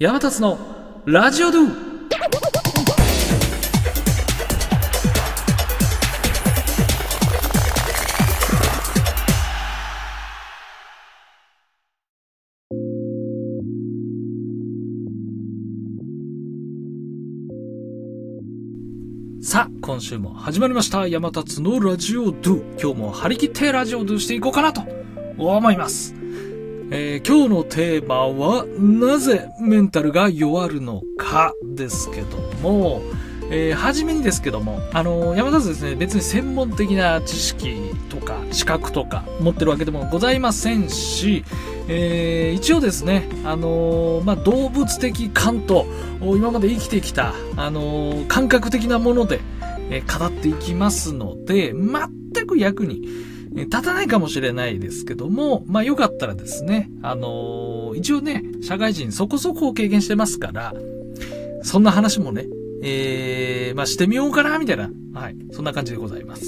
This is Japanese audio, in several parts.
山達のラジオドゥさあ、今週も始まりました。山達のラジオドゥ。今日も張り切ってラジオドゥしていこうかなと思います。えー今日のテーマは、なぜメンタルが弱るのかですけども、えー、初めにですけども、あのー山田さんですね、別に専門的な知識とか資格とか持ってるわけでもございませんし、えー一応ですね、あのーまあ、動物的感と、今まで生きてきた、あの感覚的なもので、え語っていきますので、全く役に、立たないかもしれないですけども、まあよかったらですね、あのー一応ね、社会人そこそこを経験してますから、そんな話もね、えー、まあしてみようかな、みたいな、はい、そんな感じでございます。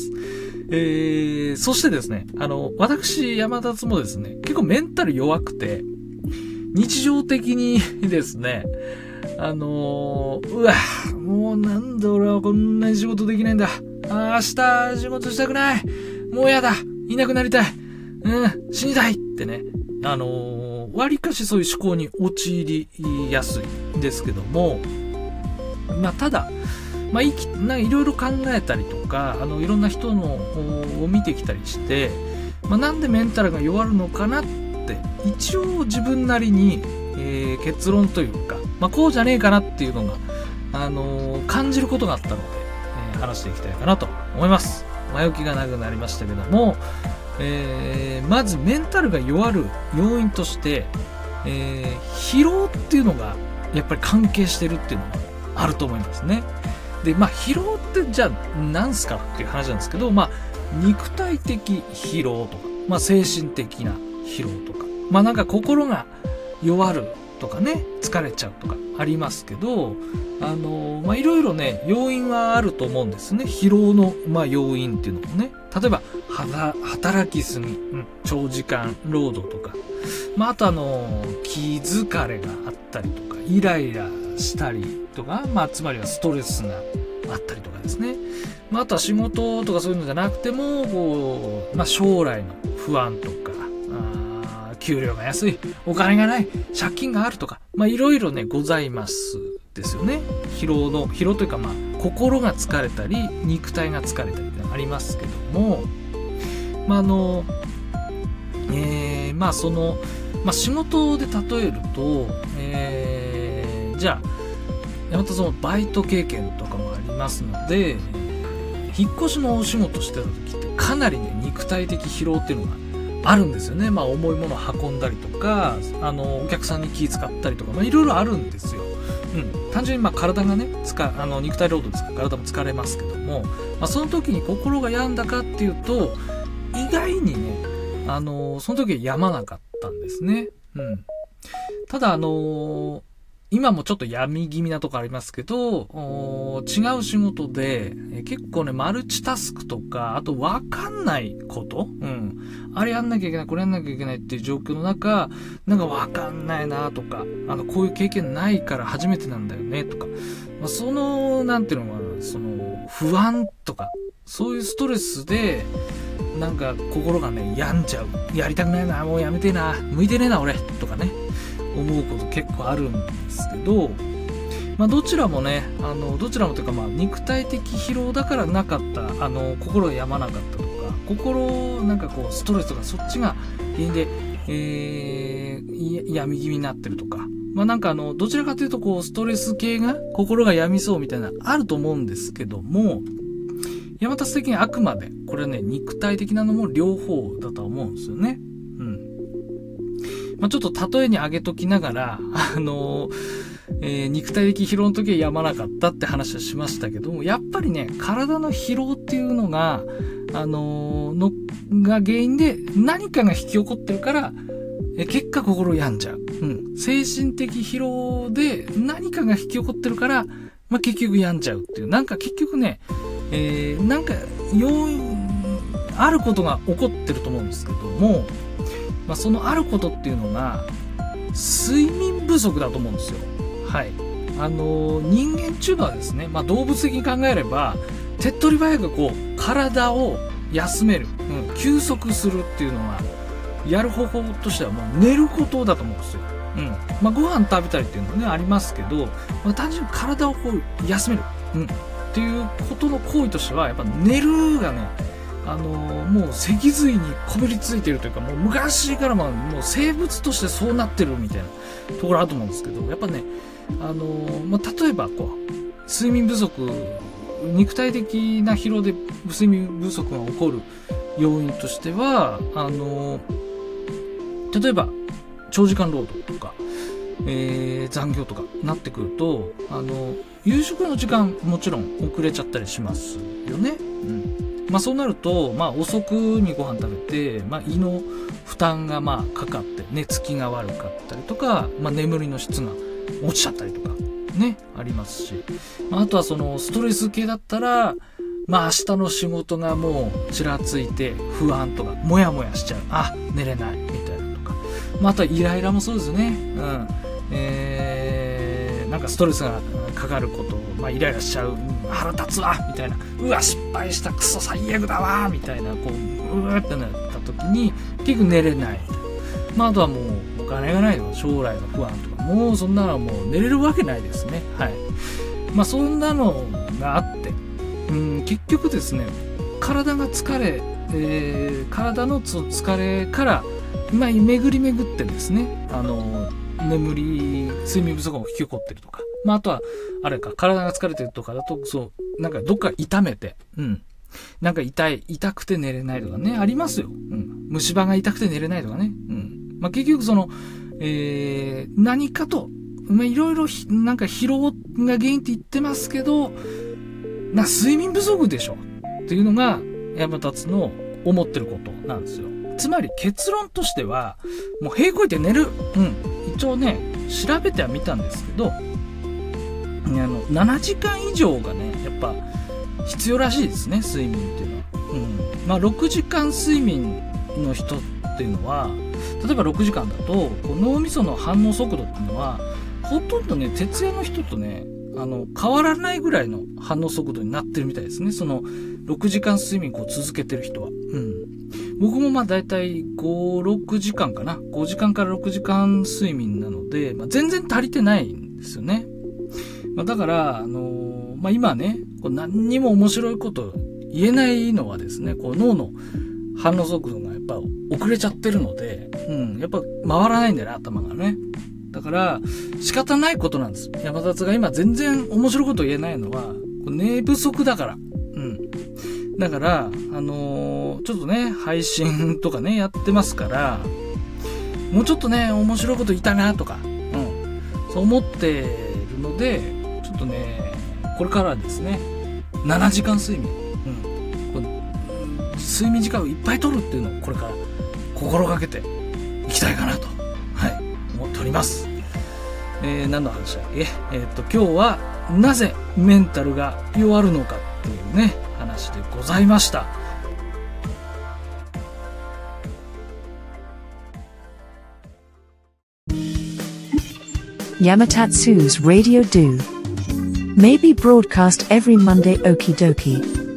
えー、そしてですね、あの、私、山田つもですね、結構メンタル弱くて、日常的に ですね、あのーうわ、もうなんで俺はこんなに仕事できないんだ。あー明日仕事したくない。もうやだ。いなくなりたい。うん、死にたいってね。あのー割かしそういう思考に陥りやすいですけども、まあ、ただ、まあ、いき、ないろいろ考えたりとか、あの、いろんな人のを見てきたりして、まあ、なんでメンタルが弱るのかなって、一応自分なりに、えー結論というか、まあ、こうじゃねえかなっていうのが、あのー感じることがあったので、えー話していきたいかなと思います。前置きが長くなりましたけども、えーまずメンタルが弱る要因として、えー疲労っていうのがやっぱり関係してるっていうのがあると思いますね。で、まあ疲労ってじゃあ何すかっていう話なんですけど、まあ肉体的疲労とか、まあ精神的な疲労とか、まあなんか心が弱るとかね、疲れちゃうとかありますけど、あの、まあいろいろね、要因はあると思うんですね。疲労の、まあ要因っていうのもね。例えば、働きすぎ、うん、長時間労働とか、まああとあの、気疲れがあったりとか、イライラしたりとか、まあつまりはストレスがあったりとかですね。まああとは仕事とかそういうのじゃなくても、こう、まあ将来の不安とか、給料が安い、お金がない、借金があるとか、まあいろいろね、ございますですよね。疲労の、疲労というかまあ、心が疲れたり、肉体が疲れたりってありますけども、まああの、えー、まあその、まあ仕事で例えると、えー、じゃあ、山田さんのバイト経験とかもありますので、引っ越しのお仕事してた時ってかなりね、肉体的疲労っていうのがあるんですよね。まあ重いものを運んだりとか、あの、お客さんに気使ったりとか、まあいろいろあるんですよ。うん。単純にまあ体がね、つか、あの、肉体労働ですから体も疲れますけども、まあその時に心が病んだかっていうと、意外にね、あのその時は病まなかったんですね。うん。ただあの今もちょっと闇気味なとこありますけど、違う仕事で、結構ね、マルチタスクとか、あとわかんないことうん。あれやんなきゃいけない、これやんなきゃいけないっていう状況の中、なんかわかんないなとか、あの、こういう経験ないから初めてなんだよねとか、まあ、その、なんていうのかな、その、不安とか、そういうストレスで、なんか心がね、病んじゃう。やりたくないな、もうやめてえな、向いてねえな、俺、とかね、思うこと結構あるんですけど、まあどちらもね、あの、どちらもというかまあ肉体的疲労だからなかった、あの、心が病まなかったとか、心、なんかこう、ストレスとかそっちが原因で、えー、病み気味になってるとか、まあなんかあの、どちらかというとこう、ストレス系が心が病みそうみたいな、あると思うんですけども、山田的にあくまで、これはね、肉体的なのも両方だとは思うんですよね。まあ、ちょっと例えに挙げときながら、あのえー肉体的疲労の時はやまなかったって話はしましたけども、やっぱりね、体の疲労っていうのが、あのの、が原因で何かが引き起こってるから、え結果心病んじゃう。うん。精神的疲労で何かが引き起こってるから、まあ、結局病んじゃうっていう。なんか結局ね、えー、なんか、要因、あることが起こってると思うんですけども、まあ、そのあることっていうのが、睡眠不足だと思うんですよ。はい。あのー人間っていうのはですね、まあ、動物的に考えれば、手っ取り早くこう、体を休める、うん、休息するっていうのは、やる方法としてはもう寝ることだと思うんですよ。うん。まあ、ご飯食べたりっていうのはね、ありますけど、まあ、単純に体をこう、休める。うん。っていうことの行為としては、やっぱ寝るがね、あのもう脊髄にこびりついてるというか、もう昔からまもう生物としてそうなってるみたいなところあると思うんですけど、やっぱね、あのまあ、例えばこう、睡眠不足、肉体的な疲労で睡眠不足が起こる要因としては、あの例えば、長時間労働とか、えー残業とかなってくると、あの夕食の時間もちろん遅れちゃったりしますよね。うん。まあそうなると、まあ遅くにご飯食べて、まあ胃の負担がまあかかって、寝つきが悪かったりとか、まあ眠りの質が落ちちゃったりとか、ね、ありますし。まああとはそのストレス系だったら、まあ明日の仕事がもうちらついて不安とか、もやもやしちゃう。あ、寝れない、みたいなとか。まああとはイライラもそうですね。うん。えー、かストレスがかかること、まあイライラしちゃう。腹立つわみたいな。うわ、失敗した、クソ最悪だわみたいな、こう、うわーってなった時に、結局寝れない。まああとはもう、お金がないとか、将来の不安とか、もうそんなのはもう寝れるわけないですね。はい。まあそんなのがあって、うん、結局ですね、体が疲れ、えー体の疲れから、まあ、巡り巡ってですね、あの、眠り、睡眠不足が引き起こってるとか。まあ、あとは、あれか、体が疲れてるとかだと、そう、なんかどっか痛めて、うん。なんか痛い、痛くて寝れないとかね、ありますよ。うん。虫歯が痛くて寝れないとかね。うん。まあ、結局その、えー、何かと、まあ、いろいろ、なんか疲労が原因って言ってますけど、な、睡眠不足でしょっていうのが、山立の思ってることなんですよ。つまり結論としては、もう平行いて寝る。うん。一応ね、調べてはみたんですけど、あの、7時間以上がね、やっぱ必要らしいですね、睡眠っていうのは。うん。まあ、6時間睡眠の人っていうのは、例えば6時間だと、こう脳みその反応速度っていうのは、ほとんどね、徹夜の人とね、あの、変わらないぐらいの反応速度になってるみたいですね。その、6時間睡眠こう続けてる人は。僕もまあ大体5、6時間かな。5時間から6時間睡眠なので、まあ、全然足りてないんですよね。まあ、だから、あのーまあ、今ね、こう何にも面白いこと言えないのはですね、こう脳の反応速度がやっぱ遅れちゃってるので、うん、やっぱ回らないんだよね、頭がね。だから、仕方ないことなんです。山里が今全然面白いこと言えないのは、こう寝不足だから。うん。だから、あのーちょっとね、配信とかね、やってますから、もうちょっとね、面白いこと言いたいなとか、うん。そう思ってるので、ちょっとね、これからですね、7時間睡眠。うん。こ睡眠時間をいっぱい取るっていうのをこれから心がけていきたいかなと、はい、思っております。えー、何の話だっけ？えーっと、今日はなぜメンタルが弱るのかっていうね、話でございました。 Yamatatsu's Radio Do may be broadcast every Monday okie dokie.